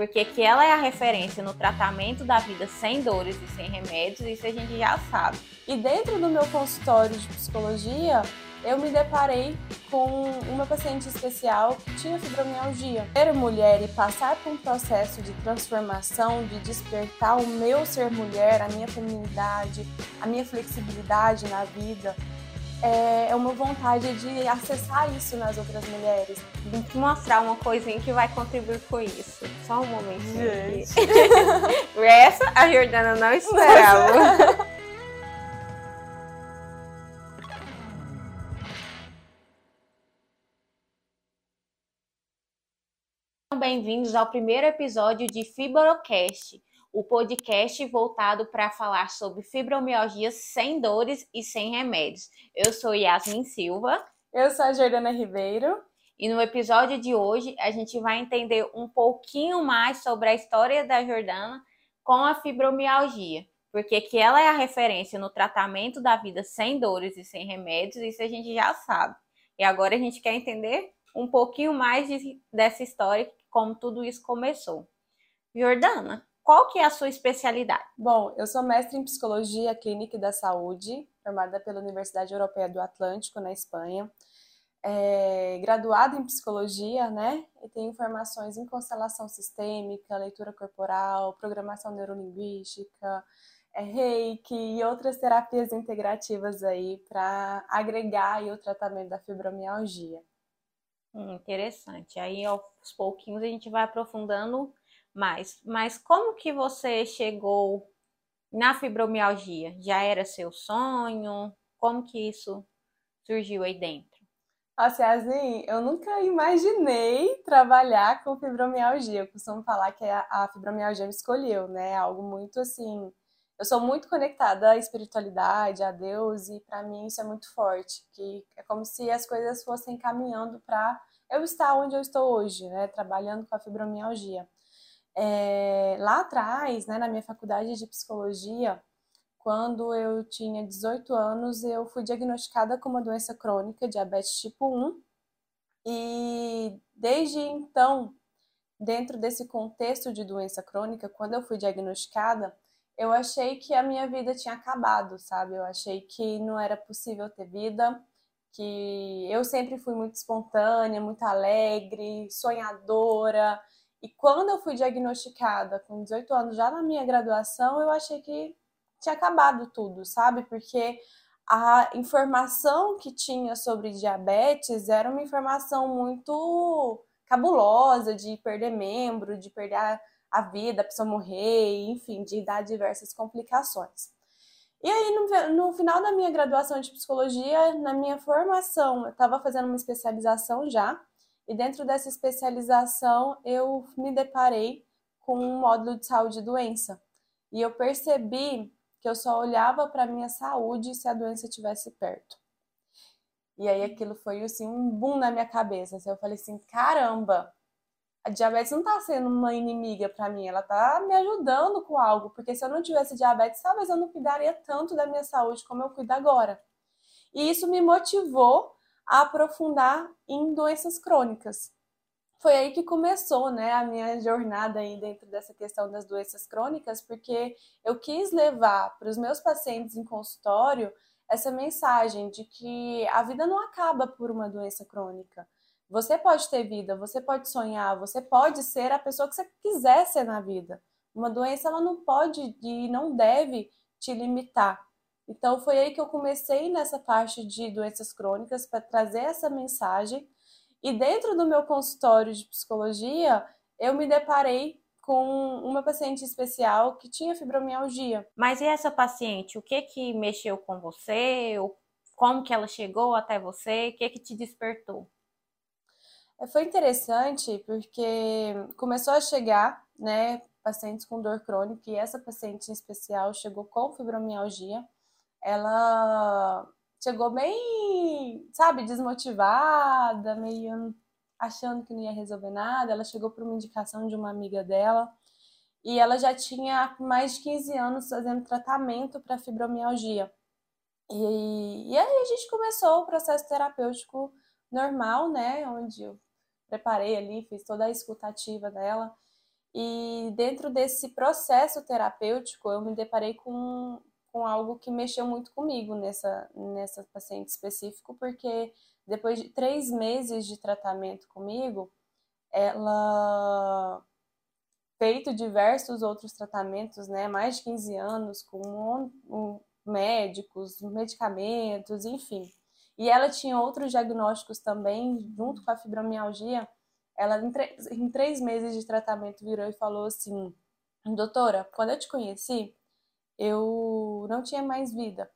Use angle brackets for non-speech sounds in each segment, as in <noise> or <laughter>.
porque que ela é a referência no tratamento da vida sem dores e sem remédios, isso a gente já sabe. E dentro do meu consultório de psicologia, eu me deparei com uma paciente especial que tinha fibromialgia. Ser mulher e passar por um processo de transformação, de despertar o meu ser mulher, a minha feminilidade, a minha flexibilidade na vida, é, é uma vontade de acessar isso nas outras mulheres. Vim te mostrar uma coisinha que vai contribuir com isso. Só um momentinho. Gente. <laughs> Essa a Jordana não esperava. Bem-vindos ao primeiro episódio de Fibrocast, o podcast voltado para falar sobre fibromialgia sem dores e sem remédios. Eu sou Yasmin Silva. Eu sou a Jordana Ribeiro. E no episódio de hoje a gente vai entender um pouquinho mais sobre a história da Jordana com a fibromialgia. Porque que ela é a referência no tratamento da vida sem dores e sem remédios, isso a gente já sabe. E agora a gente quer entender um pouquinho mais de, dessa história como tudo isso começou. Jordana, qual que é a sua especialidade? Bom, eu sou mestre em Psicologia Clínica e da Saúde, formada pela Universidade Europeia do Atlântico, na Espanha. É, graduada em Psicologia, né? E tenho formações em constelação sistêmica, leitura corporal, programação neurolinguística, é, reiki e outras terapias integrativas aí para agregar aí o tratamento da fibromialgia. Hum, interessante. Aí aos pouquinhos a gente vai aprofundando mais. Mas como que você chegou na fibromialgia? Já era seu sonho? Como que isso surgiu aí dentro? Nossa, assim, eu nunca imaginei trabalhar com fibromialgia. Eu costumo falar que a fibromialgia me escolheu, né? Algo muito assim. Eu sou muito conectada à espiritualidade, a Deus, e para mim isso é muito forte. Que é como se as coisas fossem caminhando para eu estar onde eu estou hoje, né? Trabalhando com a fibromialgia. É, lá atrás, né, na minha faculdade de psicologia, quando eu tinha 18 anos, eu fui diagnosticada com uma doença crônica, diabetes tipo 1. E desde então, dentro desse contexto de doença crônica, quando eu fui diagnosticada, eu achei que a minha vida tinha acabado, sabe? Eu achei que não era possível ter vida, que eu sempre fui muito espontânea, muito alegre, sonhadora. E quando eu fui diagnosticada com 18 anos, já na minha graduação, eu achei que tinha acabado tudo, sabe? Porque a informação que tinha sobre diabetes era uma informação muito cabulosa de perder membro, de perder a, vida, a pessoa morrer, enfim, de dar diversas complicações. E aí, no, no final da minha graduação de psicologia, na minha formação, eu estava fazendo uma especialização já, e dentro dessa especialização eu me deparei com um módulo de saúde e doença. E eu percebi que eu só olhava para minha saúde se a doença estivesse perto. E aí aquilo foi assim um boom na minha cabeça. Assim, eu falei assim, caramba, a diabetes não está sendo uma inimiga para mim, ela está me ajudando com algo, porque se eu não tivesse diabetes, talvez eu não cuidaria tanto da minha saúde como eu cuido agora. E isso me motivou a aprofundar em doenças crônicas foi aí que começou, né, a minha jornada aí dentro dessa questão das doenças crônicas, porque eu quis levar para os meus pacientes em consultório essa mensagem de que a vida não acaba por uma doença crônica. Você pode ter vida, você pode sonhar, você pode ser a pessoa que você quiser ser na vida. Uma doença ela não pode e não deve te limitar. Então foi aí que eu comecei nessa parte de doenças crônicas para trazer essa mensagem e dentro do meu consultório de psicologia, eu me deparei com uma paciente especial que tinha fibromialgia. Mas e essa paciente, o que que mexeu com você? Como que ela chegou até você? O que que te despertou? É, foi interessante porque começou a chegar, né, pacientes com dor crônica e essa paciente em especial chegou com fibromialgia. Ela chegou bem, sabe, desmotivada, meio achando que não ia resolver nada. Ela chegou por uma indicação de uma amiga dela e ela já tinha mais de 15 anos fazendo tratamento para fibromialgia. E, e aí a gente começou o processo terapêutico normal, né, onde eu preparei ali, fiz toda a escutativa dela. E dentro desse processo terapêutico, eu me deparei com, com algo que mexeu muito comigo nessa, nessa paciente específico, porque depois de três meses de tratamento comigo, ela feito diversos outros tratamentos, né, mais de 15 anos, com um, médicos, medicamentos, enfim. E ela tinha outros diagnósticos também, junto com a fibromialgia. Ela, em, em três meses de tratamento, virou e falou assim: Doutora, quando eu te conheci, eu não tinha mais vida.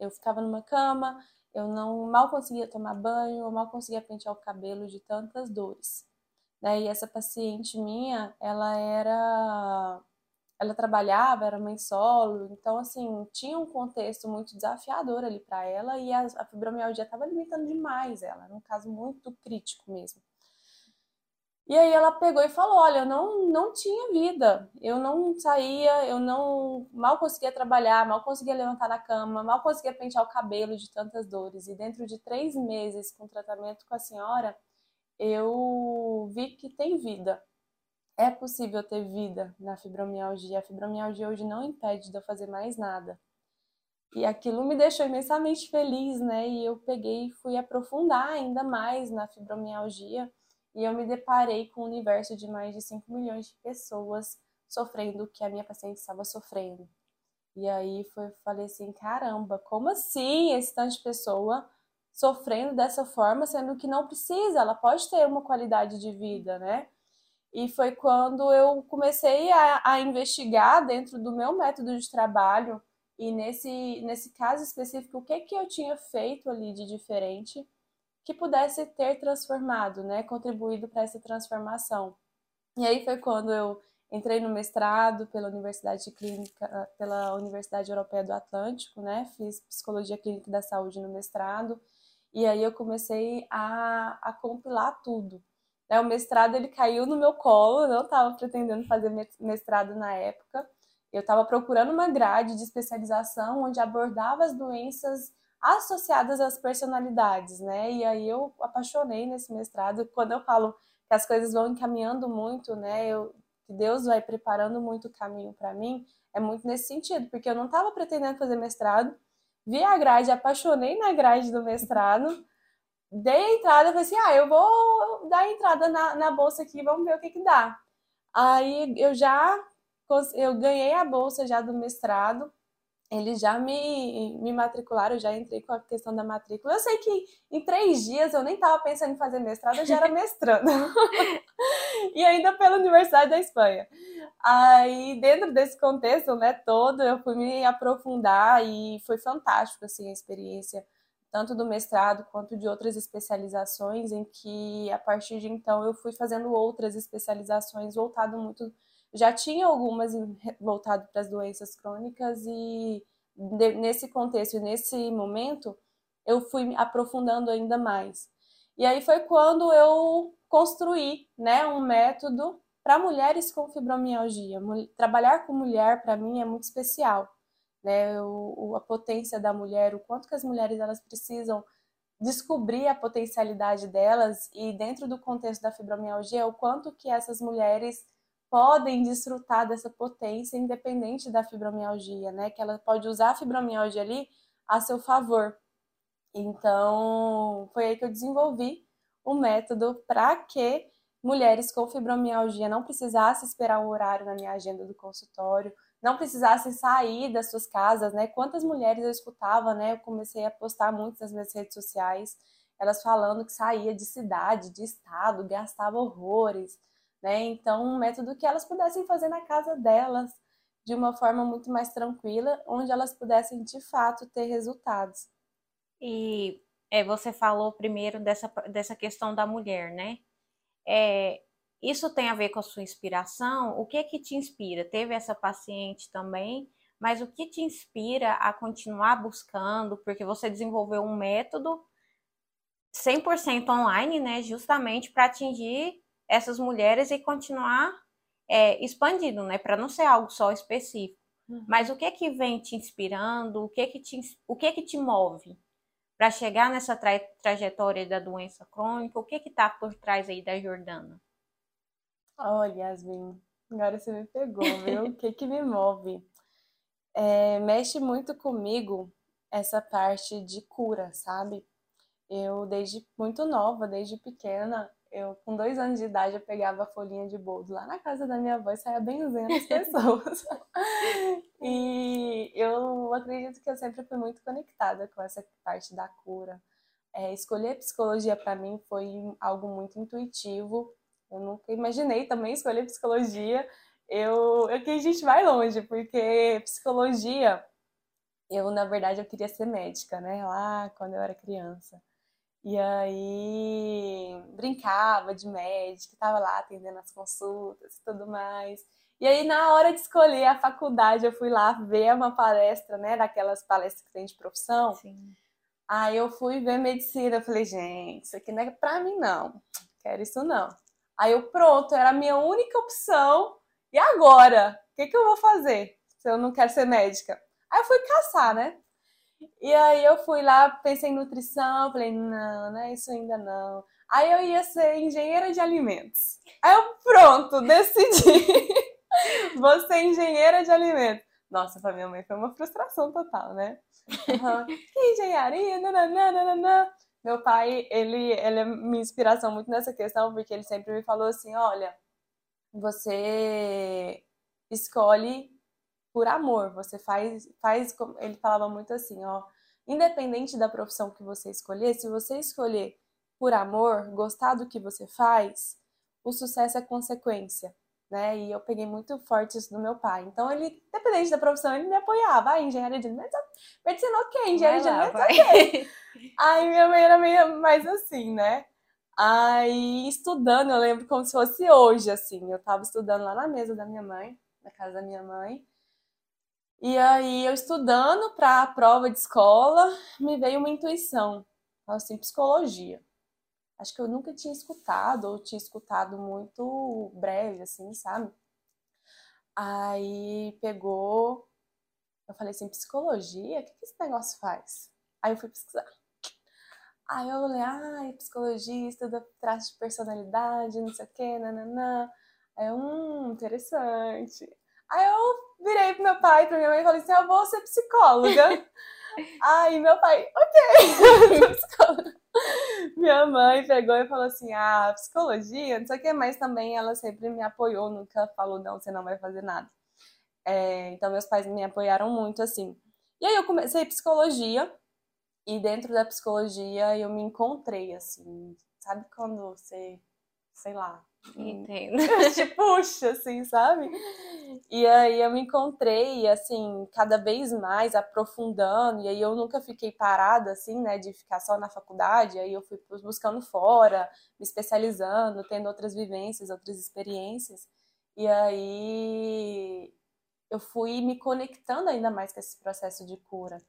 Eu ficava numa cama, eu não mal conseguia tomar banho, eu mal conseguia pentear o cabelo de tantas dores. E essa paciente minha, ela era ela trabalhava, era mãe solo, então assim, tinha um contexto muito desafiador ali para ela e a, a fibromialgia estava limitando demais ela, era um caso muito crítico mesmo. E aí ela pegou e falou: "Olha, eu não não tinha vida. Eu não saía, eu não mal conseguia trabalhar, mal conseguia levantar da cama, mal conseguia pentear o cabelo de tantas dores. E dentro de três meses com tratamento com a senhora, eu vi que tem vida. É possível ter vida na fibromialgia. A fibromialgia hoje não impede de eu fazer mais nada. E aquilo me deixou imensamente feliz, né? E eu peguei e fui aprofundar ainda mais na fibromialgia. E eu me deparei com um universo de mais de 5 milhões de pessoas sofrendo o que a minha paciente estava sofrendo. E aí foi, falei assim, caramba, como assim esse tanto de pessoa sofrendo dessa forma, sendo que não precisa, ela pode ter uma qualidade de vida, né? E foi quando eu comecei a, a investigar dentro do meu método de trabalho e nesse, nesse caso específico, o que, que eu tinha feito ali de diferente que pudesse ter transformado, né, contribuído para essa transformação. E aí foi quando eu entrei no mestrado pela Universidade Clínica, pela Universidade Europeia do Atlântico, né, fiz Psicologia Clínica da Saúde no mestrado, e aí eu comecei a, a compilar tudo. Né? O mestrado ele caiu no meu colo, eu não estava pretendendo fazer mestrado na época. Eu estava procurando uma grade de especialização onde abordava as doenças associadas às personalidades, né? E aí eu apaixonei nesse mestrado. Quando eu falo que as coisas vão encaminhando muito, né? Eu, que Deus vai preparando muito o caminho para mim, é muito nesse sentido, porque eu não estava pretendendo fazer mestrado, vi a grade, apaixonei na grade do mestrado, dei a entrada, falei assim, ah, eu vou dar a entrada na, na bolsa aqui, vamos ver o que que dá. Aí eu já eu ganhei a bolsa já do mestrado, eles já me, me matricularam, já entrei com a questão da matrícula. Eu sei que em três dias eu nem estava pensando em fazer mestrado, eu já era mestrando. <laughs> e ainda pela Universidade da Espanha. Aí, dentro desse contexto né, todo, eu fui me aprofundar e foi fantástico assim, a experiência, tanto do mestrado quanto de outras especializações, em que a partir de então eu fui fazendo outras especializações voltado muito. Já tinha algumas voltado para as doenças crônicas e nesse contexto nesse momento eu fui aprofundando ainda mais. E aí foi quando eu construí né, um método para mulheres com fibromialgia, trabalhar com mulher para mim é muito especial, né? O, a potência da mulher, o quanto que as mulheres elas precisam descobrir a potencialidade delas e dentro do contexto da fibromialgia, o quanto que essas mulheres podem desfrutar dessa potência independente da fibromialgia, né? Que ela pode usar a fibromialgia ali a seu favor. Então, foi aí que eu desenvolvi o método para que mulheres com fibromialgia não precisassem esperar um horário na minha agenda do consultório, não precisassem sair das suas casas, né? Quantas mulheres eu escutava, né? Eu comecei a postar muito nas minhas redes sociais, elas falando que saía de cidade, de estado, gastava horrores, né? Então, um método que elas pudessem fazer na casa delas, de uma forma muito mais tranquila, onde elas pudessem de fato ter resultados. E é, você falou primeiro dessa, dessa questão da mulher, né? É, isso tem a ver com a sua inspiração? O que que te inspira? Teve essa paciente também, mas o que te inspira a continuar buscando? Porque você desenvolveu um método 100% online, né? Justamente para atingir essas mulheres e continuar é, expandindo, né? Para não ser algo só específico. Uhum. Mas o que que vem te inspirando? O que que te, o que que te move? para chegar nessa tra trajetória da doença crônica? O que está por trás aí da Jordana? Olha, Yasmin, Agora você me pegou, viu? o <laughs> que que me move? É, mexe muito comigo essa parte de cura, sabe? Eu, desde muito nova, desde pequena, eu, com dois anos de idade, eu pegava a folhinha de boldo lá na casa da minha avó e saia benzendo as <laughs> pessoas. e eu acredito que eu sempre fui muito conectada com essa parte da cura. É, escolher psicologia para mim foi algo muito intuitivo. Eu nunca imaginei também escolher psicologia. Eu, eu que a gente vai longe, porque psicologia, eu na verdade eu queria ser médica, né? Lá quando eu era criança. E aí brincava de médica, estava lá atendendo as consultas e tudo mais. E aí, na hora de escolher a faculdade, eu fui lá ver uma palestra, né? Daquelas palestras que tem de profissão. Sim. Aí eu fui ver medicina. Eu falei, gente, isso aqui não é pra mim, não. Quero isso, não. Aí eu, pronto, era a minha única opção. E agora? O que, que eu vou fazer se eu não quero ser médica? Aí eu fui caçar, né? E aí eu fui lá, pensei em nutrição, falei, não, não é isso ainda não. Aí eu ia ser engenheira de alimentos. Aí eu, pronto, decidi. <laughs> Vou ser engenheira de alimentos. Nossa, pra minha mãe foi uma frustração total, né? Uhum. Que engenharia, nananana. Meu pai, ele, ele é minha inspiração muito nessa questão, porque ele sempre me falou assim, olha, você escolhe por amor. Você faz, faz, ele falava muito assim, ó, independente da profissão que você escolher, se você escolher por amor, gostar do que você faz, o sucesso é consequência, né? E eu peguei muito forte isso do meu pai. Então ele, independente da profissão, ele me apoiava. Ah, engenharia de alimentos, medicina ok, engenharia de alimentos ok. Aí minha mãe era meio mais assim, né? Aí estudando, eu lembro como se fosse hoje, assim. Eu tava estudando lá na mesa da minha mãe, na casa da minha mãe. E aí, eu estudando para a prova de escola, me veio uma intuição, assim, psicologia. Acho que eu nunca tinha escutado, ou tinha escutado muito breve, assim, sabe? Aí pegou, eu falei assim, psicologia? O que, que esse negócio faz? Aí eu fui pesquisar. Aí eu falei, ai, psicologia, estuda traço de personalidade, não sei o quê, nananã. Aí eu, hum, interessante. Aí eu virei pro meu pai, pra minha mãe e falei assim: eu vou ser psicóloga. <laughs> Aí meu pai, ok, <laughs> Minha mãe pegou e falou assim: ah, psicologia, não sei o que, mas também ela sempre me apoiou, nunca falou, não, você não vai fazer nada. É, então meus pais me apoiaram muito assim. E aí eu comecei psicologia, e dentro da psicologia eu me encontrei, assim, sabe quando você, sei lá, Entendo. <laughs> Te puxa, assim, sabe? E aí eu me encontrei, assim, cada vez mais aprofundando, e aí eu nunca fiquei parada, assim, né, de ficar só na faculdade, aí eu fui buscando fora, me especializando, tendo outras vivências, outras experiências, e aí eu fui me conectando ainda mais com esse processo de cura.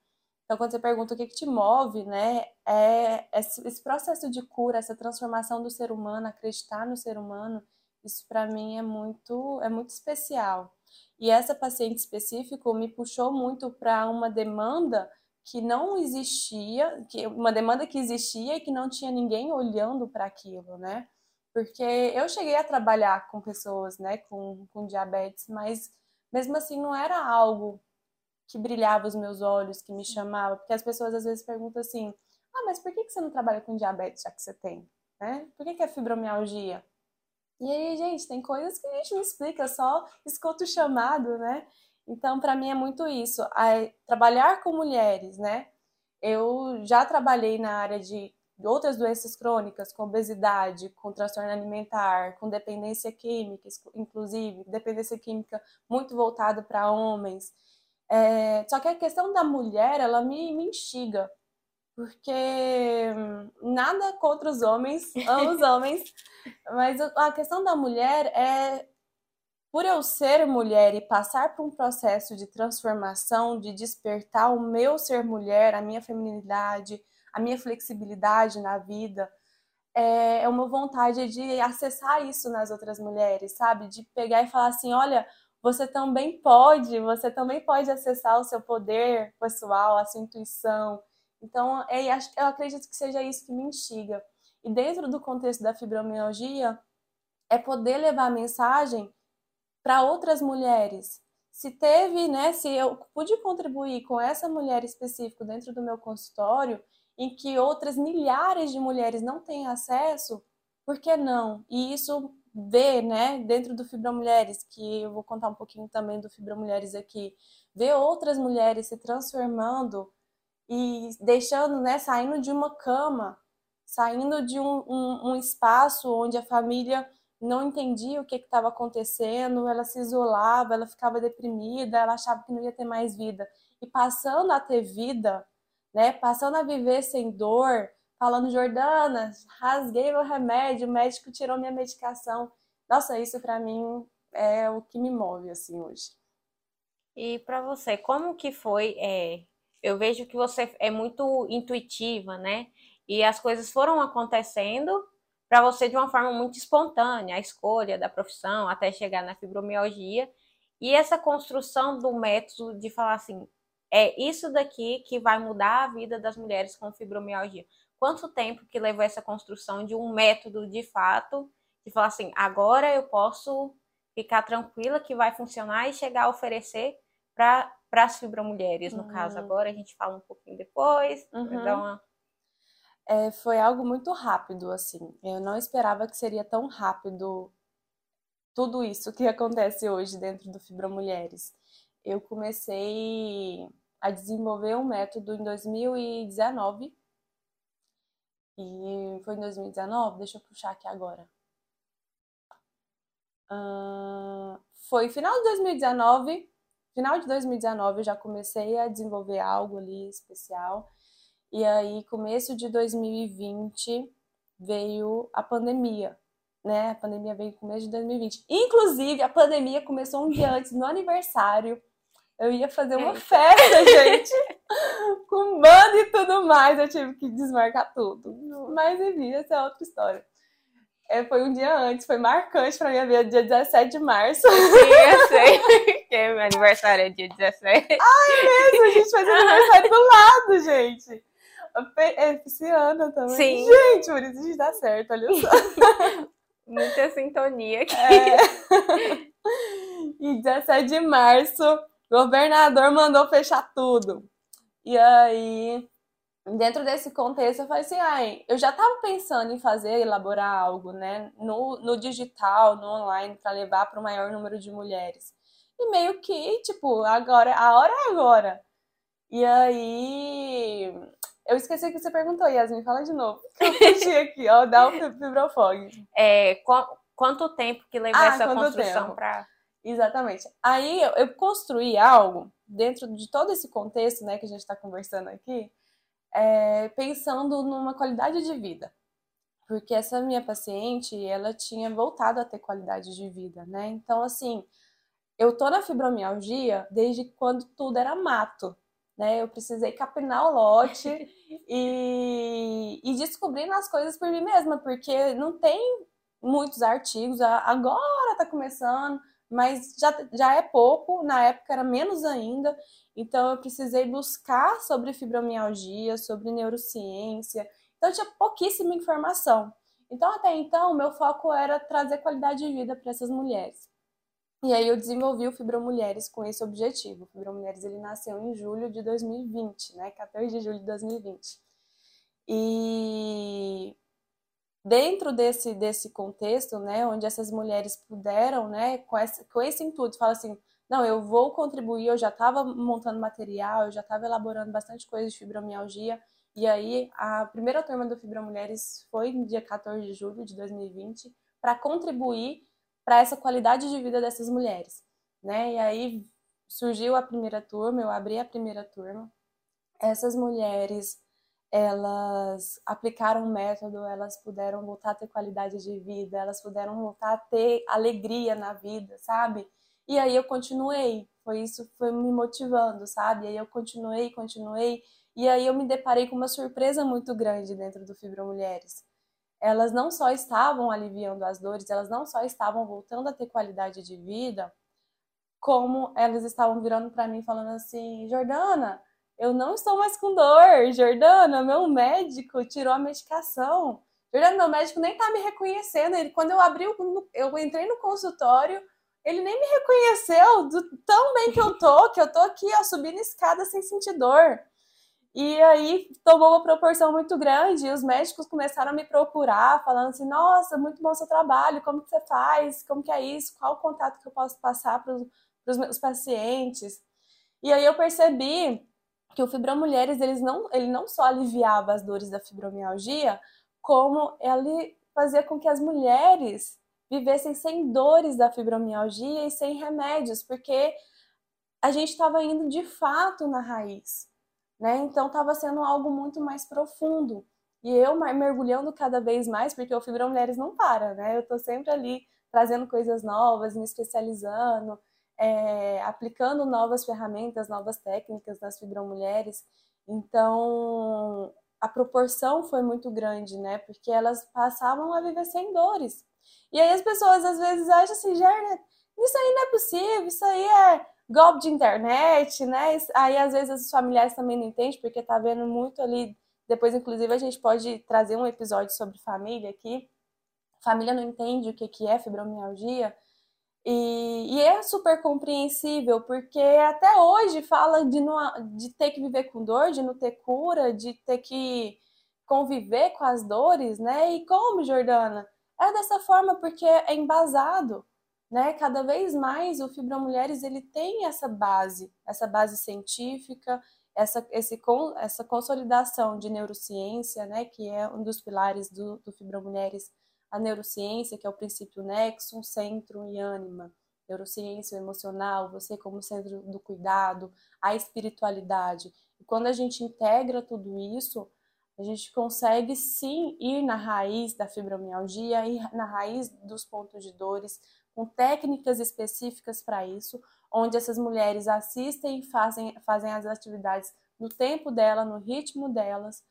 Então, quando você pergunta o que, que te move, né, é esse processo de cura, essa transformação do ser humano, acreditar no ser humano, isso para mim é muito, é muito especial. E essa paciente específica me puxou muito para uma demanda que não existia, que uma demanda que existia e que não tinha ninguém olhando para aquilo, né? Porque eu cheguei a trabalhar com pessoas, né, com, com diabetes, mas mesmo assim não era algo que brilhava os meus olhos, que me chamava, porque as pessoas às vezes perguntam assim: ah, mas por que você não trabalha com diabetes já que você tem? Né? Por que, que é fibromialgia? E aí, gente, tem coisas que a gente não explica, só escuta o chamado, né? Então, para mim é muito isso. trabalhar com mulheres, né? Eu já trabalhei na área de outras doenças crônicas, com obesidade, com transtorno alimentar, com dependência química, inclusive, dependência química muito voltada para homens. É, só que a questão da mulher, ela me, me instiga, porque hum, nada contra os homens, <laughs> amo os homens, mas a questão da mulher é, por eu ser mulher e passar por um processo de transformação, de despertar o meu ser mulher, a minha feminilidade, a minha flexibilidade na vida, é, é uma vontade de acessar isso nas outras mulheres, sabe? De pegar e falar assim: olha, você também pode, você também pode acessar o seu poder pessoal, a sua intuição. Então, é, eu acredito que seja isso que me instiga. E dentro do contexto da fibromialgia, é poder levar a mensagem para outras mulheres. Se teve, né, se eu pude contribuir com essa mulher específica dentro do meu consultório, em que outras milhares de mulheres não têm acesso, por que não? E isso vê, né, dentro do Fibra Mulheres, que eu vou contar um pouquinho também do Fibra Mulheres aqui, ver outras mulheres se transformando e deixando, né, saindo de uma cama, saindo de um, um, um espaço onde a família não entendia o que estava acontecendo, ela se isolava, ela ficava deprimida, ela achava que não ia ter mais vida. E passando a ter vida, né, passando a viver sem dor, falando, Jordana, rasguei meu remédio, o médico tirou minha medicação. Nossa, isso para mim é o que me move, assim, hoje. E para você, como que foi? É, eu vejo que você é muito intuitiva, né? E as coisas foram acontecendo para você de uma forma muito espontânea, a escolha da profissão até chegar na fibromialgia. E essa construção do método de falar assim, é isso daqui que vai mudar a vida das mulheres com fibromialgia. Quanto tempo que levou essa construção de um método de fato, de falar assim, agora eu posso ficar tranquila que vai funcionar e chegar a oferecer para as fibromulheres, no uhum. caso. Agora a gente fala um pouquinho depois, uhum. dar uma é, foi algo muito rápido, assim. Eu não esperava que seria tão rápido tudo isso que <laughs> acontece hoje dentro do Fibra Mulheres. Eu comecei a desenvolver um método em 2019. E foi em 2019? Deixa eu puxar aqui agora. Uh, foi final de 2019. Final de 2019 eu já comecei a desenvolver algo ali especial. E aí, começo de 2020, veio a pandemia, né? A pandemia veio no começo de 2020. Inclusive, a pandemia começou um dia antes, no aniversário. Eu ia fazer uma festa, <laughs> gente, com banda e tudo mais. Eu tive que desmarcar tudo. Mas, enfim, essa é outra história. É, foi um dia antes, foi marcante pra minha vida, dia 17 de março. Sim, eu sei. que meu aniversário é dia 17. Ai, mesmo, a gente faz <laughs> aniversário do lado, gente. É pisciana também. Sim. Gente, por isso a gente dá certo, olha só. <laughs> Muita sintonia aqui. É. <laughs> E 17 de março, governador mandou fechar tudo. E aí, dentro desse contexto, eu falei assim, ai, eu já estava pensando em fazer, elaborar algo, né, no, no digital, no online, para levar para o maior número de mulheres. E meio que, tipo, agora, a hora é agora. E aí, eu esqueci que você perguntou, Yasmin, fala de novo. Eu puxei <laughs> aqui, ó, dá o fibrofog. É, qu quanto tempo que levou ah, essa construção para... Exatamente. Aí eu, eu, construí algo dentro de todo esse contexto, né, que a gente está conversando aqui, é, pensando numa qualidade de vida. Porque essa minha paciente, ela tinha voltado a ter qualidade de vida, né? Então, assim, eu tô na fibromialgia desde quando tudo era mato né? Eu precisei capinar o lote <laughs> e, e descobrindo as coisas por mim mesma, porque não tem muitos artigos, agora está começando, mas já, já é pouco, na época era menos ainda, então eu precisei buscar sobre fibromialgia, sobre neurociência, então tinha pouquíssima informação. Então, até então, meu foco era trazer qualidade de vida para essas mulheres. E aí eu desenvolvi o Fibromulheres com esse objetivo. O Fibromulheres ele nasceu em julho de 2020, né? 14 de julho de 2020. E dentro desse, desse contexto, né, onde essas mulheres puderam, né, com esse, com esse intuito, fala assim, não, eu vou contribuir, eu já estava montando material, eu já estava elaborando bastante coisa de fibromialgia, e aí a primeira turma do Fibromulheres foi no dia 14 de julho de 2020, para contribuir para essa qualidade de vida dessas mulheres, né? E aí surgiu a primeira turma, eu abri a primeira turma. Essas mulheres, elas aplicaram o método, elas puderam voltar a ter qualidade de vida, elas puderam voltar a ter alegria na vida, sabe? E aí eu continuei, foi isso foi me motivando, sabe? E aí eu continuei, continuei, e aí eu me deparei com uma surpresa muito grande dentro do Fibro Mulheres elas não só estavam aliviando as dores, elas não só estavam voltando a ter qualidade de vida, como elas estavam virando para mim falando assim: Jordana, eu não estou mais com dor. Jordana, meu médico tirou a medicação. Jordana, meu médico nem tá me reconhecendo. Ele, quando eu abri, eu entrei no consultório, ele nem me reconheceu do tão bem que eu tô, que eu tô aqui, ó, subindo escada sem sentir dor. E aí tomou uma proporção muito grande e os médicos começaram a me procurar, falando assim: "Nossa, muito bom seu trabalho, como que você faz? Como que é isso? Qual o contato que eu posso passar para os meus pacientes?" E aí eu percebi que o Fibromulheres, eles não, ele não só aliviava as dores da fibromialgia, como ele fazia com que as mulheres vivessem sem dores da fibromialgia e sem remédios, porque a gente estava indo de fato na raiz né? Então estava sendo algo muito mais profundo. E eu mergulhando cada vez mais, porque o Fibra Mulheres não para, né? Eu estou sempre ali trazendo coisas novas, me especializando, é, aplicando novas ferramentas, novas técnicas nas Fibromulheres. Então, a proporção foi muito grande, né? Porque elas passavam a viver sem dores. E aí as pessoas às vezes acham assim, Gernet, isso aí não é possível, isso aí é golpe de internet, né? Aí às vezes os familiares também não entendem, porque tá vendo muito ali. Depois, inclusive, a gente pode trazer um episódio sobre família aqui. Família não entende o que é fibromialgia. E, e, é super compreensível, porque até hoje fala de, não, de ter que viver com dor, de não ter cura, de ter que conviver com as dores, né? E como, Jordana? É dessa forma porque é embasado né? Cada vez mais o Fibromulheres ele tem essa base, essa base científica, essa, esse, essa consolidação de neurociência, né? Que é um dos pilares do, do Fibromulheres, a neurociência, que é o princípio nexo, centro e ânima. Neurociência, emocional, você como centro do cuidado, a espiritualidade. E quando a gente integra tudo isso, a gente consegue sim ir na raiz da fibromialgia, ir na raiz dos pontos de dores, com técnicas específicas para isso, onde essas mulheres assistem e fazem, fazem as atividades no tempo dela, no ritmo delas,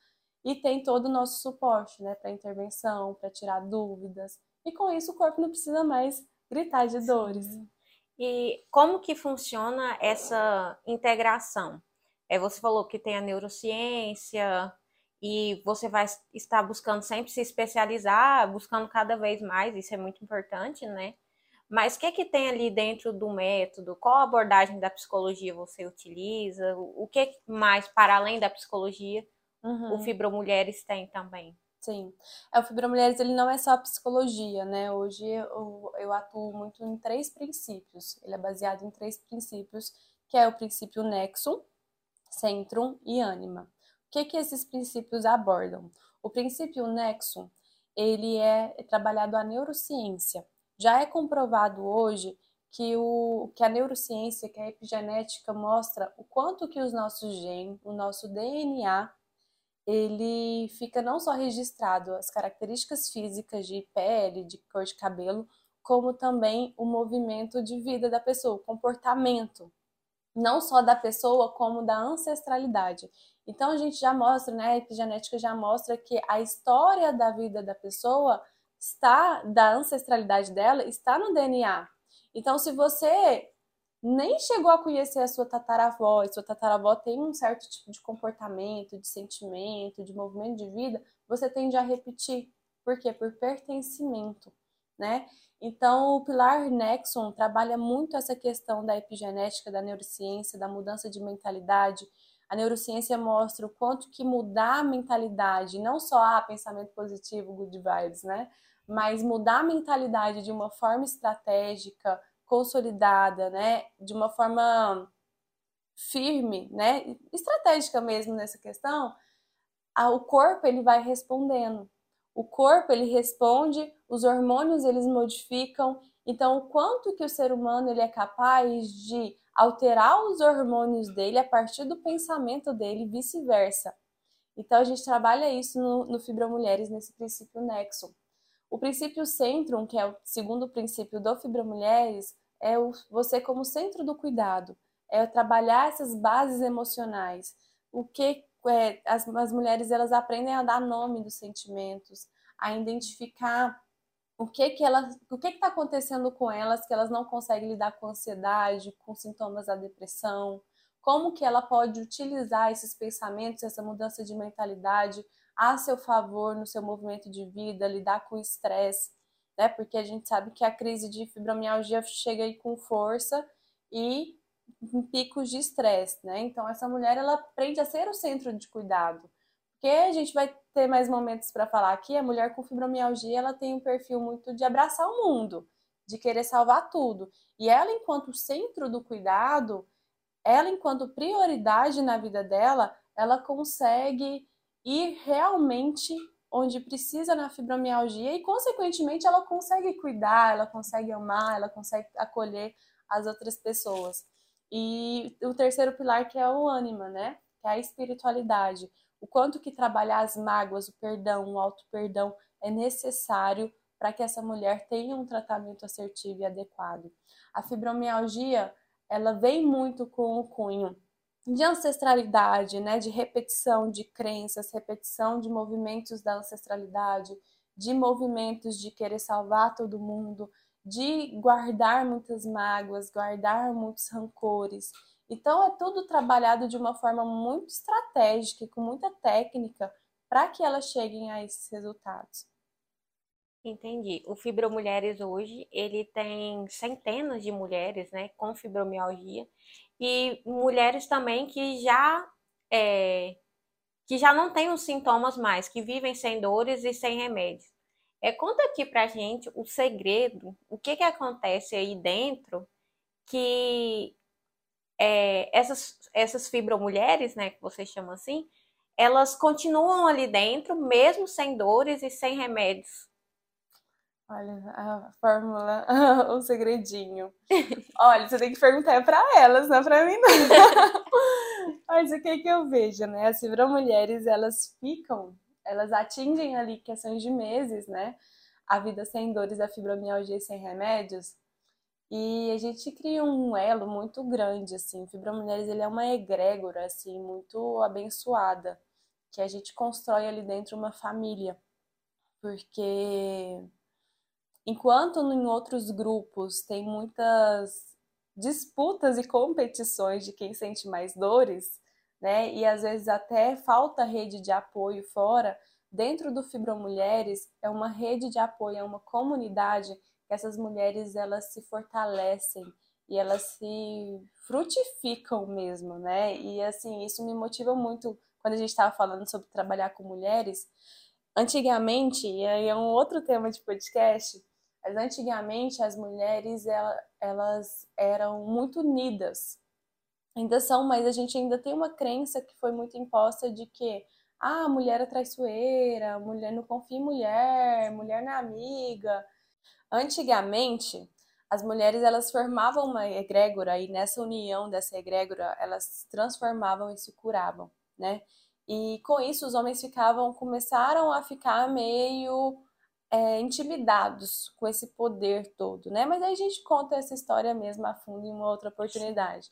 e tem todo o nosso suporte, né, para intervenção, para tirar dúvidas. E com isso o corpo não precisa mais gritar de dores. E como que funciona essa integração? É, você falou que tem a neurociência e você vai estar buscando sempre se especializar, buscando cada vez mais, isso é muito importante, né? Mas o que, que tem ali dentro do método? Qual abordagem da psicologia você utiliza? O que mais, para além da psicologia, uhum. o Fibromulheres tem também? Sim. É, o Fibromulheres ele não é só psicologia, né? Hoje eu, eu atuo muito em três princípios. Ele é baseado em três princípios, que é o princípio Nexum, Centrum e Anima. O que, que esses princípios abordam? O princípio Nexum, ele é trabalhado a neurociência. Já é comprovado hoje que, o, que a neurociência, que a epigenética mostra o quanto que os nossos genes, o nosso DNA, ele fica não só registrado as características físicas de pele, de cor de cabelo, como também o movimento de vida da pessoa, o comportamento, não só da pessoa, como da ancestralidade. Então a gente já mostra, né, a epigenética já mostra que a história da vida da pessoa está da ancestralidade dela está no DNA. Então, se você nem chegou a conhecer a sua tataravó, e sua tataravó tem um certo tipo de comportamento, de sentimento, de movimento de vida, você tende a repetir. Por quê? Por pertencimento, né? Então, o pilar Nexon trabalha muito essa questão da epigenética, da neurociência, da mudança de mentalidade. A neurociência mostra o quanto que mudar a mentalidade, não só ah, pensamento positivo, good vibes, né? mas mudar a mentalidade de uma forma estratégica, consolidada, né, de uma forma firme, né, estratégica mesmo nessa questão, o corpo ele vai respondendo. O corpo ele responde, os hormônios eles modificam. Então, o quanto que o ser humano ele é capaz de alterar os hormônios dele a partir do pensamento dele vice-versa. Então, a gente trabalha isso no, no Fibra Mulheres, nesse princípio Nexo. O princípio Centrum, que é o segundo princípio do Fibra Mulheres, é o, você como centro do cuidado, é trabalhar essas bases emocionais. O que é, as, as mulheres elas aprendem a dar nome dos sentimentos, a identificar o que que elas, o que está acontecendo com elas que elas não conseguem lidar com ansiedade, com sintomas da depressão, como que ela pode utilizar esses pensamentos, essa mudança de mentalidade a seu favor no seu movimento de vida, lidar com o estresse. né? Porque a gente sabe que a crise de fibromialgia chega aí com força e em picos de estresse, né? Então essa mulher ela aprende a ser o centro de cuidado. Porque a gente vai ter mais momentos para falar aqui, a mulher com fibromialgia, ela tem um perfil muito de abraçar o mundo, de querer salvar tudo. E ela enquanto centro do cuidado, ela enquanto prioridade na vida dela, ela consegue ir realmente onde precisa na fibromialgia e, consequentemente, ela consegue cuidar, ela consegue amar, ela consegue acolher as outras pessoas. E o terceiro pilar que é o ânima, né? Que é a espiritualidade. O quanto que trabalhar as mágoas, o perdão, o auto-perdão é necessário para que essa mulher tenha um tratamento assertivo e adequado. A fibromialgia, ela vem muito com o cunho de ancestralidade, né, de repetição de crenças, repetição de movimentos da ancestralidade, de movimentos de querer salvar todo mundo, de guardar muitas mágoas, guardar muitos rancores. Então é tudo trabalhado de uma forma muito estratégica e com muita técnica para que elas cheguem a esses resultados. Entendi. O Fibromulheres hoje, ele tem centenas de mulheres, né, com fibromialgia e mulheres também que já é, que já não têm os sintomas mais, que vivem sem dores e sem remédios. É, conta aqui pra gente o segredo, o que que acontece aí dentro que é, essas, essas fibromulheres, né, que vocês chamam assim, elas continuam ali dentro, mesmo sem dores e sem remédios. Olha, a fórmula, <laughs> o segredinho. Olha, você tem que perguntar para elas, não para mim não. <laughs> Mas o que que eu vejo, né? As fibromulheres, elas ficam, elas atingem ali questões de meses, né? A vida sem dores, a fibromialgia e sem remédios. E a gente cria um elo muito grande, assim. Fibromulheres, ele é uma egrégora, assim, muito abençoada. Que a gente constrói ali dentro uma família. Porque Enquanto em outros grupos tem muitas disputas e competições de quem sente mais dores, né? E às vezes até falta rede de apoio fora. Dentro do Fibromulheres é uma rede de apoio, é uma comunidade que essas mulheres elas se fortalecem e elas se frutificam mesmo, né? E assim, isso me motiva muito quando a gente estava falando sobre trabalhar com mulheres. Antigamente, e aí é um outro tema de podcast, mas antigamente as mulheres elas eram muito unidas. Ainda são, mas a gente ainda tem uma crença que foi muito imposta de que ah, a mulher é traiçoeira, mulher não confia em mulher, mulher não é amiga. Antigamente, as mulheres elas formavam uma egrégora e nessa união dessa egrégora elas se transformavam e se curavam, né? E com isso os homens ficavam começaram a ficar meio é, intimidados com esse poder todo, né? Mas aí a gente conta essa história mesmo a fundo em uma outra oportunidade.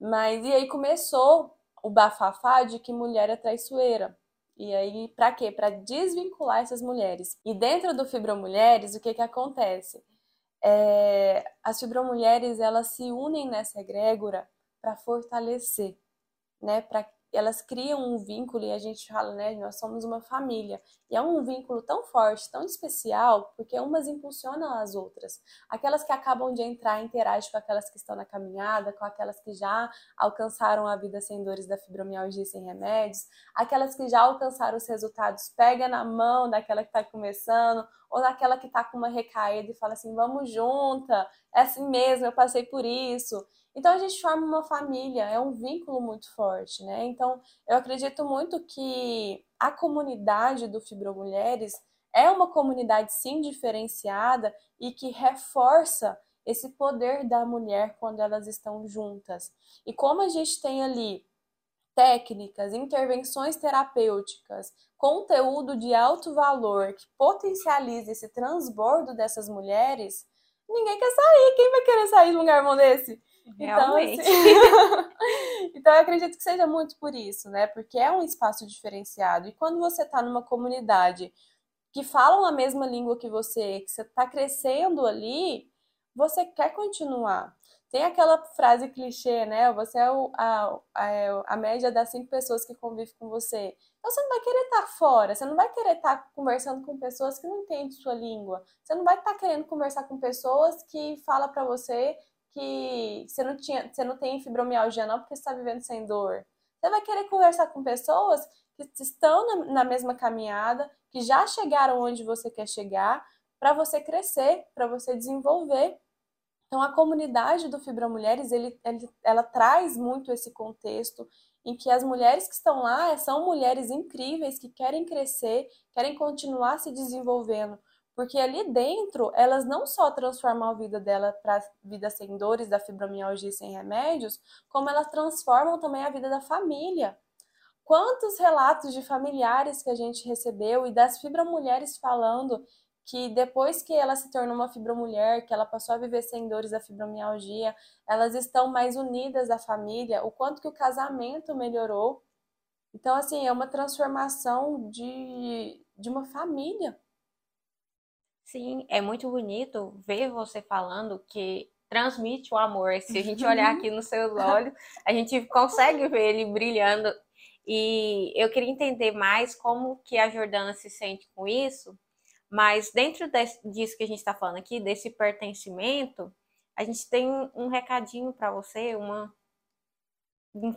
Mas e aí começou o bafafá de que mulher é traiçoeira. E aí, para quê? Para desvincular essas mulheres. E dentro do Fibromulheres, o que que acontece? É, as fibromulheres elas se unem nessa egrégora para fortalecer, né? Para elas criam um vínculo e a gente fala, né, nós somos uma família. E é um vínculo tão forte, tão especial, porque umas impulsionam as outras. Aquelas que acabam de entrar interagem com aquelas que estão na caminhada, com aquelas que já alcançaram a vida sem dores da fibromialgia e sem remédios, aquelas que já alcançaram os resultados, pega na mão daquela que está começando, ou daquela que está com uma recaída e fala assim, vamos junta, é assim mesmo, eu passei por isso. Então a gente forma uma família, é um vínculo muito forte, né? Então eu acredito muito que a comunidade do Fibromulheres é uma comunidade sim diferenciada e que reforça esse poder da mulher quando elas estão juntas. E como a gente tem ali técnicas, intervenções terapêuticas, conteúdo de alto valor que potencializa esse transbordo dessas mulheres, ninguém quer sair. Quem vai querer sair de um lugar bom desse? Realmente. Então, assim... <laughs> então, eu acredito que seja muito por isso, né? Porque é um espaço diferenciado. E quando você está numa comunidade que falam a mesma língua que você, que você está crescendo ali, você quer continuar. Tem aquela frase clichê, né? Você é o, a, a, é a média das cinco pessoas que convivem com você. Então você não vai querer estar fora, você não vai querer estar conversando com pessoas que não entendem sua língua. Você não vai estar querendo conversar com pessoas que falam para você que você não, tinha, você não tem fibromialgia não porque você está vivendo sem dor. Você vai querer conversar com pessoas que estão na, na mesma caminhada, que já chegaram onde você quer chegar, para você crescer, para você desenvolver. Então, a comunidade do Fibromulheres, ele, ele, ela traz muito esse contexto em que as mulheres que estão lá são mulheres incríveis que querem crescer, querem continuar se desenvolvendo, porque ali dentro elas não só transformam a vida dela para vida sem dores, da fibromialgia sem remédios, como elas transformam também a vida da família. Quantos relatos de familiares que a gente recebeu e das fibromulheres falando que depois que ela se tornou uma fibromulher, que ela passou a viver sem dores da fibromialgia, elas estão mais unidas à família, o quanto que o casamento melhorou. Então, assim, é uma transformação de, de uma família. Sim, é muito bonito ver você falando que transmite o amor. <laughs> Se a gente olhar aqui nos seus olhos, a gente consegue ver ele brilhando. E eu queria entender mais como que a Jordana se sente com isso, mas dentro desse, disso que a gente está falando aqui, desse pertencimento, a gente tem um recadinho para você, uma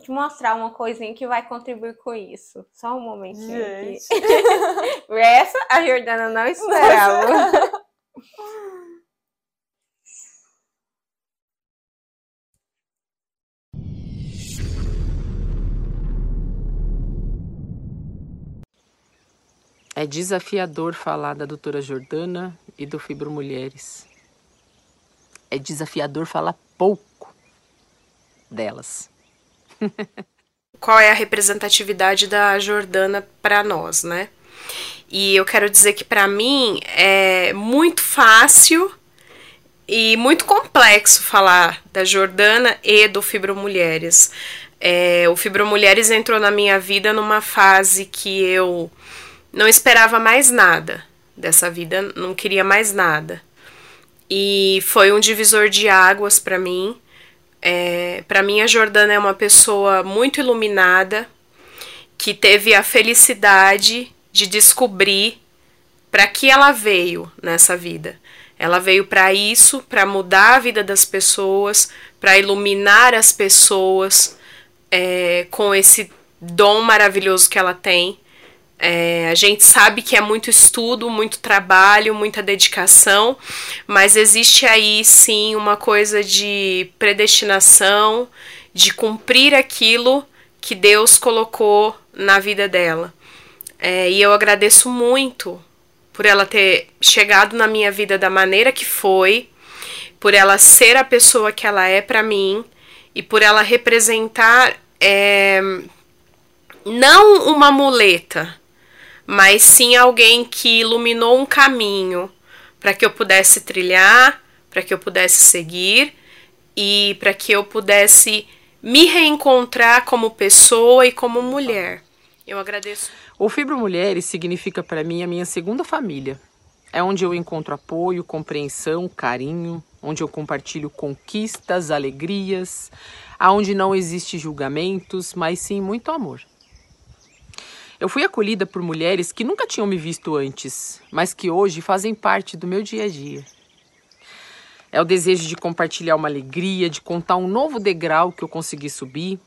te mostrar uma coisinha que vai contribuir com isso. Só um momentinho gente. aqui. <laughs> Essa a Jordana não esperava. É desafiador falar da doutora Jordana e do Fibro Mulheres. É desafiador falar pouco delas. <laughs> Qual é a representatividade da Jordana para nós, né? E eu quero dizer que para mim é muito fácil e muito complexo falar da Jordana e do Fibro Mulheres. É, o Fibro Mulheres entrou na minha vida numa fase que eu não esperava mais nada dessa vida, não queria mais nada. E foi um divisor de águas para mim. É, para mim, a Jordana é uma pessoa muito iluminada, que teve a felicidade de descobrir para que ela veio nessa vida. Ela veio para isso, para mudar a vida das pessoas, para iluminar as pessoas é, com esse dom maravilhoso que ela tem. É, a gente sabe que é muito estudo, muito trabalho, muita dedicação, mas existe aí sim uma coisa de predestinação, de cumprir aquilo que Deus colocou na vida dela. É, e eu agradeço muito por ela ter chegado na minha vida da maneira que foi, por ela ser a pessoa que ela é para mim e por ela representar é, não uma muleta mas sim alguém que iluminou um caminho para que eu pudesse trilhar, para que eu pudesse seguir e para que eu pudesse me reencontrar como pessoa e como mulher. Eu agradeço. O Fibro Mulheres significa para mim a minha segunda família. É onde eu encontro apoio, compreensão, carinho, onde eu compartilho conquistas, alegrias, aonde não existe julgamentos, mas sim muito amor. Eu fui acolhida por mulheres que nunca tinham me visto antes, mas que hoje fazem parte do meu dia a dia. É o desejo de compartilhar uma alegria, de contar um novo degrau que eu consegui subir,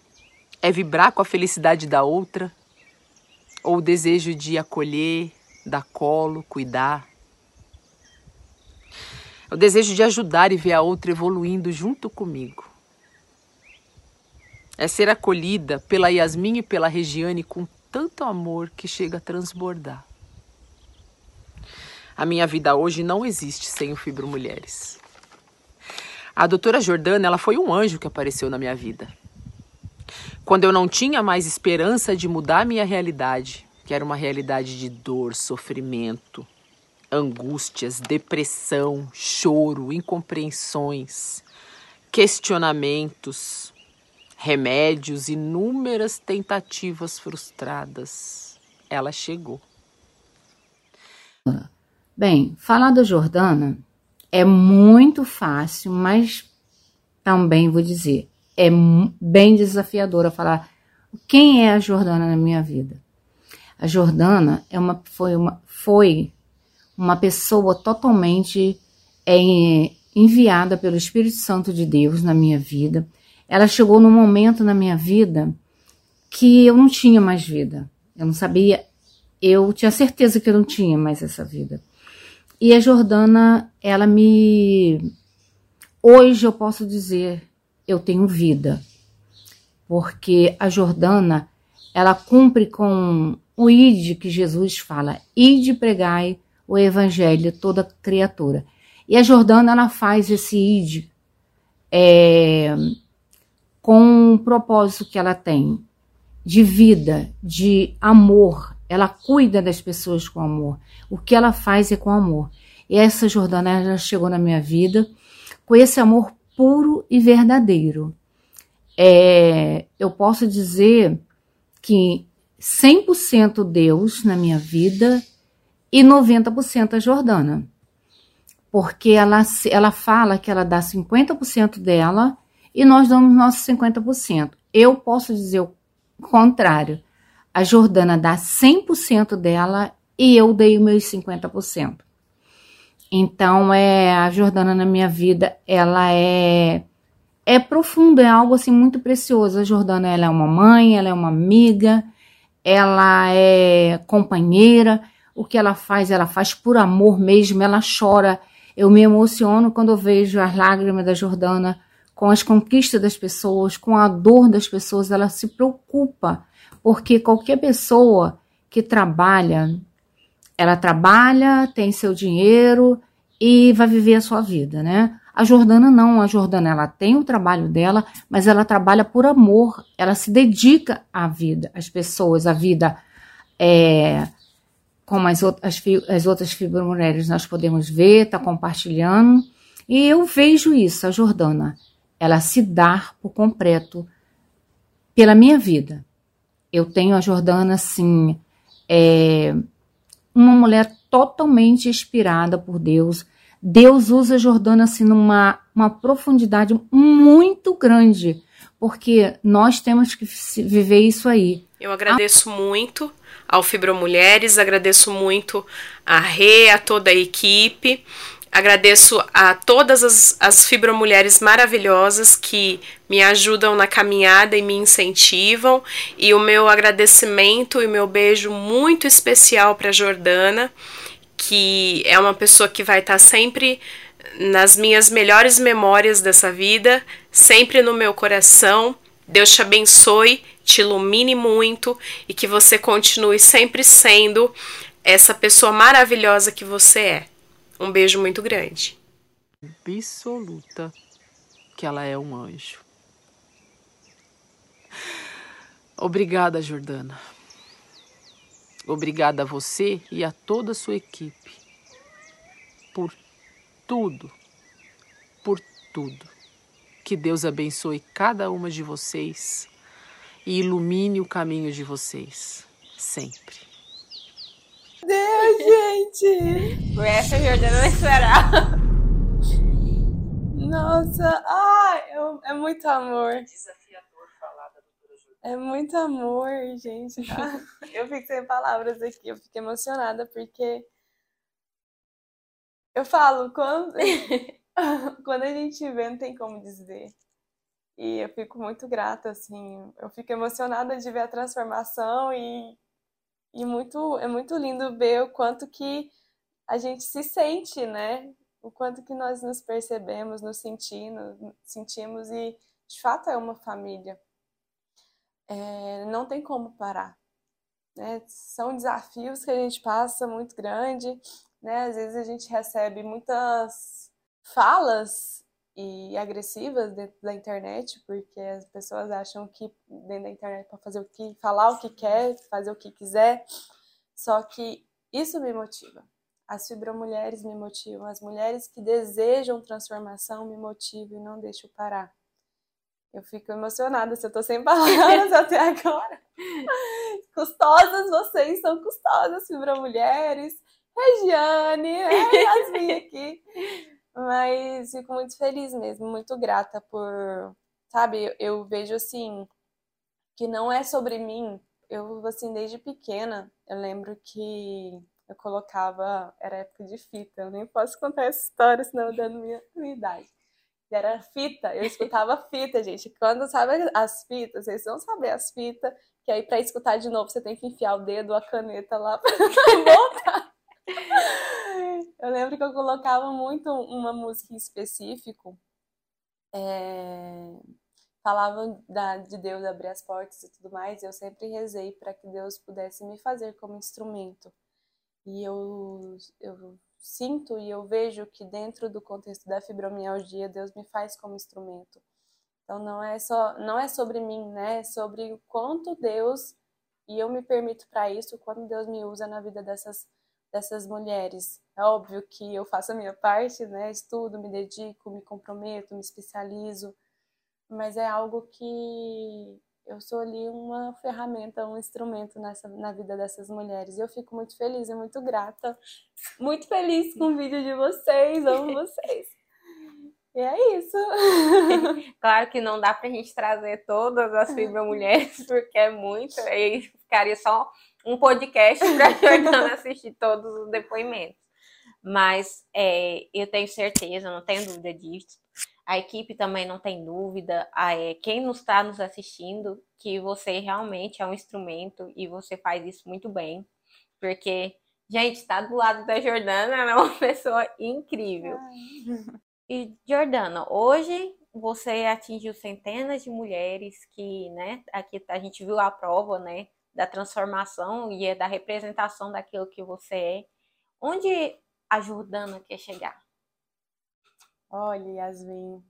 é vibrar com a felicidade da outra, ou o desejo de acolher, dar colo, cuidar. É o desejo de ajudar e ver a outra evoluindo junto comigo. É ser acolhida pela Yasmin e pela Regiane com tanto amor que chega a transbordar. A minha vida hoje não existe sem o Fibro Mulheres. A doutora Jordana, ela foi um anjo que apareceu na minha vida. Quando eu não tinha mais esperança de mudar minha realidade, que era uma realidade de dor, sofrimento, angústias, depressão, choro, incompreensões, questionamentos, remédios, inúmeras tentativas frustradas. Ela chegou. Bem, falar da Jordana é muito fácil, mas também vou dizer, é bem desafiadora falar quem é a Jordana na minha vida. A Jordana é uma, foi, uma, foi uma pessoa totalmente é, enviada pelo Espírito Santo de Deus na minha vida. Ela chegou num momento na minha vida que eu não tinha mais vida. Eu não sabia, eu tinha certeza que eu não tinha mais essa vida. E a Jordana, ela me. Hoje eu posso dizer, eu tenho vida. Porque a Jordana, ela cumpre com o ide que Jesus fala: ide pregai o evangelho toda criatura. E a Jordana, ela faz esse ide é, com o propósito que ela tem de vida, de amor. Ela cuida das pessoas com amor. O que ela faz é com amor. E essa Jordana ela chegou na minha vida com esse amor puro e verdadeiro. É, eu posso dizer que 100% Deus na minha vida e 90% a Jordana. Porque ela, ela fala que ela dá 50% dela e nós damos nosso 50%. Eu posso dizer o contrário. A Jordana dá 100% dela e eu dei meus 50%. Então, é a Jordana na minha vida, ela é é profunda, é algo assim muito precioso. A Jordana, ela é uma mãe, ela é uma amiga, ela é companheira. O que ela faz, ela faz por amor mesmo, ela chora. Eu me emociono quando eu vejo as lágrimas da Jordana com as conquistas das pessoas, com a dor das pessoas, ela se preocupa, porque qualquer pessoa que trabalha, ela trabalha, tem seu dinheiro e vai viver a sua vida, né? A Jordana não, a Jordana ela tem o trabalho dela, mas ela trabalha por amor, ela se dedica à vida, às pessoas, à vida é, como as, outras, as outras mulheres nós podemos ver, está compartilhando. E eu vejo isso, a Jordana ela se dar por completo pela minha vida. Eu tenho a Jordana, assim, é, uma mulher totalmente inspirada por Deus. Deus usa a Jordana, assim, numa uma profundidade muito grande, porque nós temos que viver isso aí. Eu agradeço a... muito ao Fibromulheres, agradeço muito a Rê, a toda a equipe. Agradeço a todas as, as fibromulheres maravilhosas que me ajudam na caminhada e me incentivam. E o meu agradecimento e meu beijo muito especial para Jordana, que é uma pessoa que vai estar tá sempre nas minhas melhores memórias dessa vida, sempre no meu coração. Deus te abençoe, te ilumine muito e que você continue sempre sendo essa pessoa maravilhosa que você é. Um beijo muito grande. Absoluta que ela é um anjo. Obrigada, Jordana. Obrigada a você e a toda a sua equipe por tudo, por tudo. Que Deus abençoe cada uma de vocês e ilumine o caminho de vocês sempre. Deus, gente! Por essa a Jordana não esperava. Nossa, ai, é, é muito amor. Desafiador falar da doutora Jordana. É muito amor, gente. <laughs> Eu fico sem palavras aqui, eu fico emocionada porque eu falo, quando, <laughs> quando a gente vê, não tem como dizer. E eu fico muito grata, assim. Eu fico emocionada de ver a transformação e e muito, é muito lindo ver o quanto que a gente se sente, né? O quanto que nós nos percebemos, nos sentindo, sentimos e de fato é uma família. É, não tem como parar. Né? São desafios que a gente passa muito grande, né? Às vezes a gente recebe muitas falas e agressivas dentro da internet, porque as pessoas acham que dentro da internet para fazer o que, falar o que quer, fazer o que quiser. Só que isso me motiva. As fibromulheres me motivam, as mulheres que desejam transformação me motivam e não deixam parar. Eu fico emocionada, se eu tô sem <laughs> palavras até agora. <laughs> Custosas, vocês são custosas, fibromulheres. Regiane, é Yasmin aqui. <laughs> Mas fico muito feliz mesmo, muito grata por, sabe, eu, vejo assim que não é sobre mim. Eu assim desde pequena, eu lembro que eu colocava, era época de fita, eu nem posso contar essa história, senão eu dando minha, minha idade. Era fita, eu escutava <laughs> fita, gente. Quando sabe as fitas, vocês vão saber as fitas, que aí para escutar de novo você tem que enfiar o dedo, a caneta lá <laughs> para voltar. Eu lembro que eu colocava muito uma música em específico. É... Da, de Deus abrir as portas e tudo mais. E eu sempre rezei para que Deus pudesse me fazer como instrumento. E eu, eu sinto e eu vejo que dentro do contexto da fibromialgia, Deus me faz como instrumento. Então não é só, não é sobre mim, né? É sobre o quanto Deus e eu me permito para isso, quando Deus me usa na vida dessas dessas mulheres. É óbvio que eu faço a minha parte, né? Estudo, me dedico, me comprometo, me especializo, mas é algo que eu sou ali uma ferramenta, um instrumento nessa, na vida dessas mulheres. E eu fico muito feliz e muito grata. Muito feliz com o vídeo de vocês, amo vocês. E é isso. <laughs> claro que não dá pra gente trazer todas as <laughs> mulheres, porque é muito, aí ficaria só um podcast pra <laughs> Jordana assistir todos os depoimentos. Mas é, eu tenho certeza, não tenho dúvida disso, a equipe também não tem dúvida, a, é, quem nos está nos assistindo, que você realmente é um instrumento e você faz isso muito bem, porque, gente, está do lado da Jordana, ela é uma <laughs> pessoa incrível. Ai. E, Jordana, hoje você atingiu centenas de mulheres que, né, aqui a gente viu a prova, né, da transformação e é da representação daquilo que você é. Onde a Jordana quer chegar? Olha, Yasmin,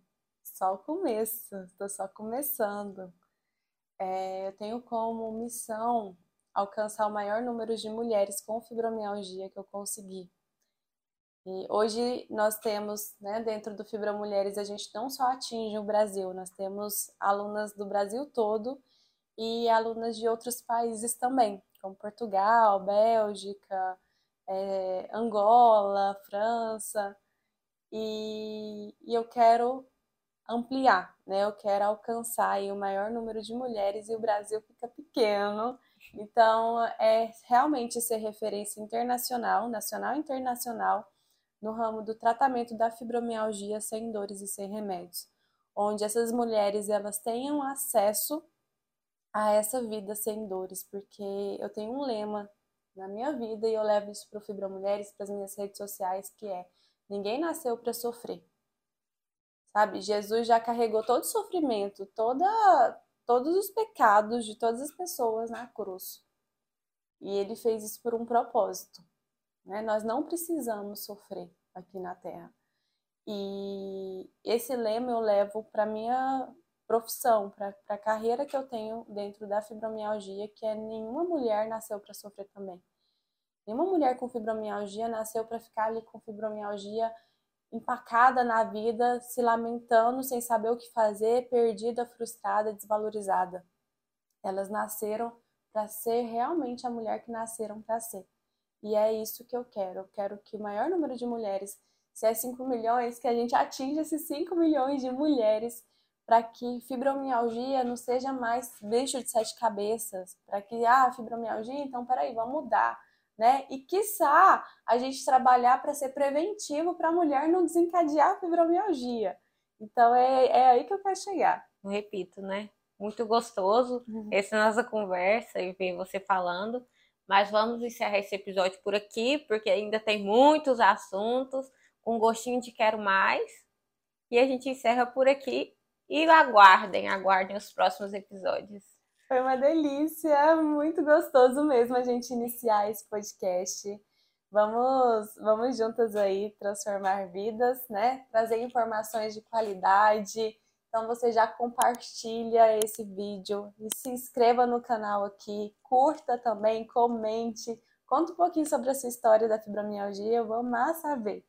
só o começo, estou só começando. É, eu tenho como missão alcançar o maior número de mulheres com fibromialgia que eu conseguir. E hoje nós temos, né, dentro do Fibra Mulheres, a gente não só atinge o Brasil, nós temos alunas do Brasil todo e alunas de outros países também, como Portugal, Bélgica, é, Angola, França e, e eu quero ampliar, né? Eu quero alcançar aí o maior número de mulheres e o Brasil fica pequeno. Então, é realmente ser referência internacional, nacional e internacional, no ramo do tratamento da fibromialgia sem dores e sem remédios, onde essas mulheres elas tenham acesso a essa vida sem dores, porque eu tenho um lema na minha vida e eu levo isso para o Fibromulheres, para as minhas redes sociais, que é Ninguém nasceu para sofrer. Sabe? Jesus já carregou todo o sofrimento, toda, todos os pecados de todas as pessoas na cruz. E ele fez isso por um propósito. Né? Nós não precisamos sofrer aqui na Terra. E esse lema eu levo para minha profissão, para a carreira que eu tenho dentro da fibromialgia, que é nenhuma mulher nasceu para sofrer também. Nenhuma mulher com fibromialgia nasceu para ficar ali com fibromialgia empacada na vida, se lamentando, sem saber o que fazer, perdida, frustrada, desvalorizada. Elas nasceram para ser realmente a mulher que nasceram para ser. E é isso que eu quero. Eu quero que o maior número de mulheres, se é 5 milhões, que a gente atinja esses 5 milhões de mulheres para que fibromialgia não seja mais bicho de sete cabeças, para que, ah, fibromialgia, então peraí, vamos mudar né? E quiçá a gente trabalhar para ser preventivo para a mulher não desencadear a fibromialgia. Então é, é aí que eu quero chegar. Eu repito, né? Muito gostoso uhum. essa nossa conversa e ver você falando. Mas vamos encerrar esse episódio por aqui, porque ainda tem muitos assuntos, com gostinho de quero mais. E a gente encerra por aqui. E aguardem, aguardem os próximos episódios. Foi uma delícia, muito gostoso mesmo a gente iniciar esse podcast. Vamos, vamos juntas aí transformar vidas, né? Trazer informações de qualidade. Então você já compartilha esse vídeo e se inscreva no canal aqui, curta também, comente, conta um pouquinho sobre a sua história da fibromialgia, eu vou amar saber.